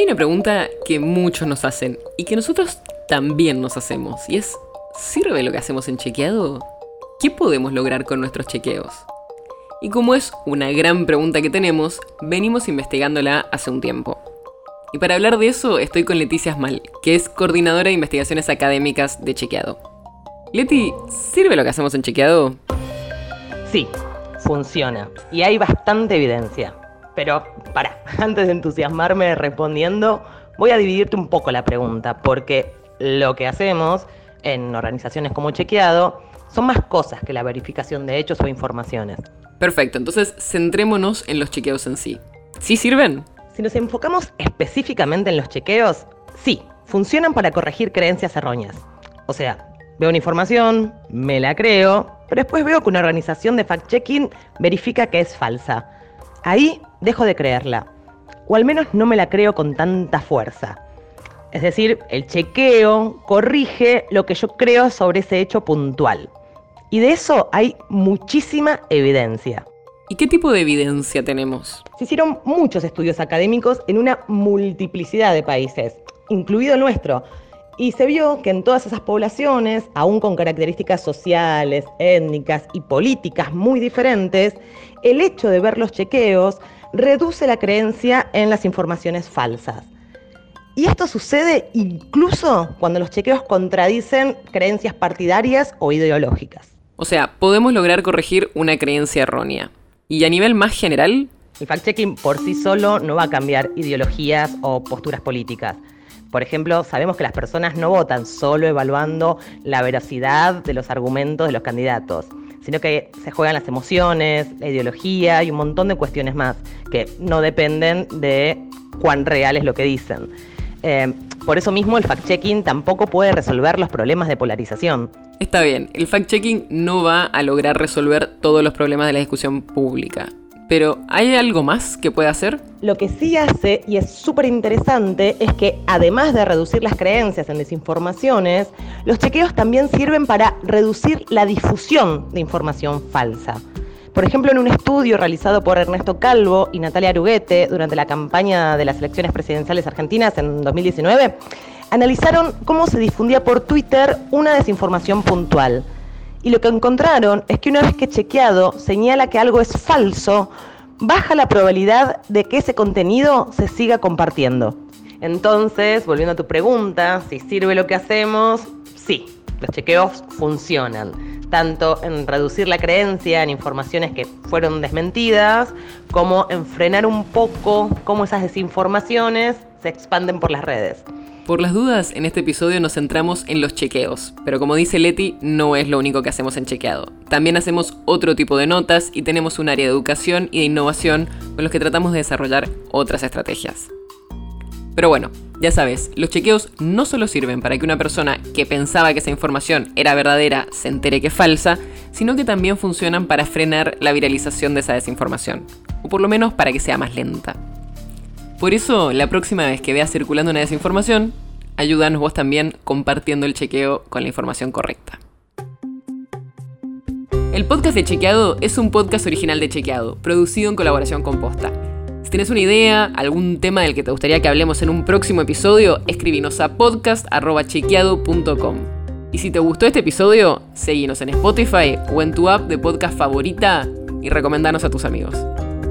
Hay una pregunta que muchos nos hacen y que nosotros también nos hacemos y es, ¿sirve lo que hacemos en chequeado? ¿Qué podemos lograr con nuestros chequeos? Y como es una gran pregunta que tenemos, venimos investigándola hace un tiempo. Y para hablar de eso estoy con Leticia Asmal, que es coordinadora de investigaciones académicas de Chequeado. Leti, ¿sirve lo que hacemos en Chequeado? Sí, funciona. Y hay bastante evidencia. Pero, para, antes de entusiasmarme respondiendo, voy a dividirte un poco la pregunta, porque lo que hacemos en organizaciones como Chequeado son más cosas que la verificación de hechos o informaciones. Perfecto, entonces centrémonos en los chequeos en sí. ¿Sí sirven? Si nos enfocamos específicamente en los chequeos, sí, funcionan para corregir creencias erróneas. O sea, veo una información, me la creo, pero después veo que una organización de fact-checking verifica que es falsa. Ahí dejo de creerla, o al menos no me la creo con tanta fuerza. Es decir, el chequeo corrige lo que yo creo sobre ese hecho puntual. Y de eso hay muchísima evidencia. ¿Y qué tipo de evidencia tenemos? Se hicieron muchos estudios académicos en una multiplicidad de países, incluido el nuestro, y se vio que en todas esas poblaciones, aún con características sociales, étnicas y políticas muy diferentes, el hecho de ver los chequeos reduce la creencia en las informaciones falsas. Y esto sucede incluso cuando los chequeos contradicen creencias partidarias o ideológicas. O sea, podemos lograr corregir una creencia errónea. Y a nivel más general... El fact-checking por sí solo no va a cambiar ideologías o posturas políticas. Por ejemplo, sabemos que las personas no votan solo evaluando la veracidad de los argumentos de los candidatos, sino que se juegan las emociones, la ideología y un montón de cuestiones más que no dependen de cuán real es lo que dicen. Eh, por eso mismo el fact-checking tampoco puede resolver los problemas de polarización. Está bien, el fact-checking no va a lograr resolver todos los problemas de la discusión pública, pero, ¿hay algo más que puede hacer? Lo que sí hace, y es súper interesante, es que además de reducir las creencias en desinformaciones, los chequeos también sirven para reducir la difusión de información falsa. Por ejemplo, en un estudio realizado por Ernesto Calvo y Natalia Aruguete durante la campaña de las elecciones presidenciales argentinas en 2019, analizaron cómo se difundía por Twitter una desinformación puntual. Y lo que encontraron es que una vez que chequeado señala que algo es falso, baja la probabilidad de que ese contenido se siga compartiendo. Entonces, volviendo a tu pregunta, si sirve lo que hacemos, sí, los chequeos funcionan, tanto en reducir la creencia en informaciones que fueron desmentidas, como en frenar un poco cómo esas desinformaciones se expanden por las redes. Por las dudas, en este episodio nos centramos en los chequeos, pero como dice Leti, no es lo único que hacemos en chequeado. También hacemos otro tipo de notas y tenemos un área de educación y de innovación con los que tratamos de desarrollar otras estrategias. Pero bueno, ya sabes, los chequeos no solo sirven para que una persona que pensaba que esa información era verdadera se entere que es falsa, sino que también funcionan para frenar la viralización de esa desinformación, o por lo menos para que sea más lenta. Por eso, la próxima vez que veas circulando una desinformación, ayúdanos vos también compartiendo el chequeo con la información correcta. El podcast de Chequeado es un podcast original de Chequeado, producido en colaboración con Posta. Si tienes una idea, algún tema del que te gustaría que hablemos en un próximo episodio, escribinos a podcast.chequeado.com. Y si te gustó este episodio, seguinos en Spotify o en tu app de podcast favorita y recomendanos a tus amigos.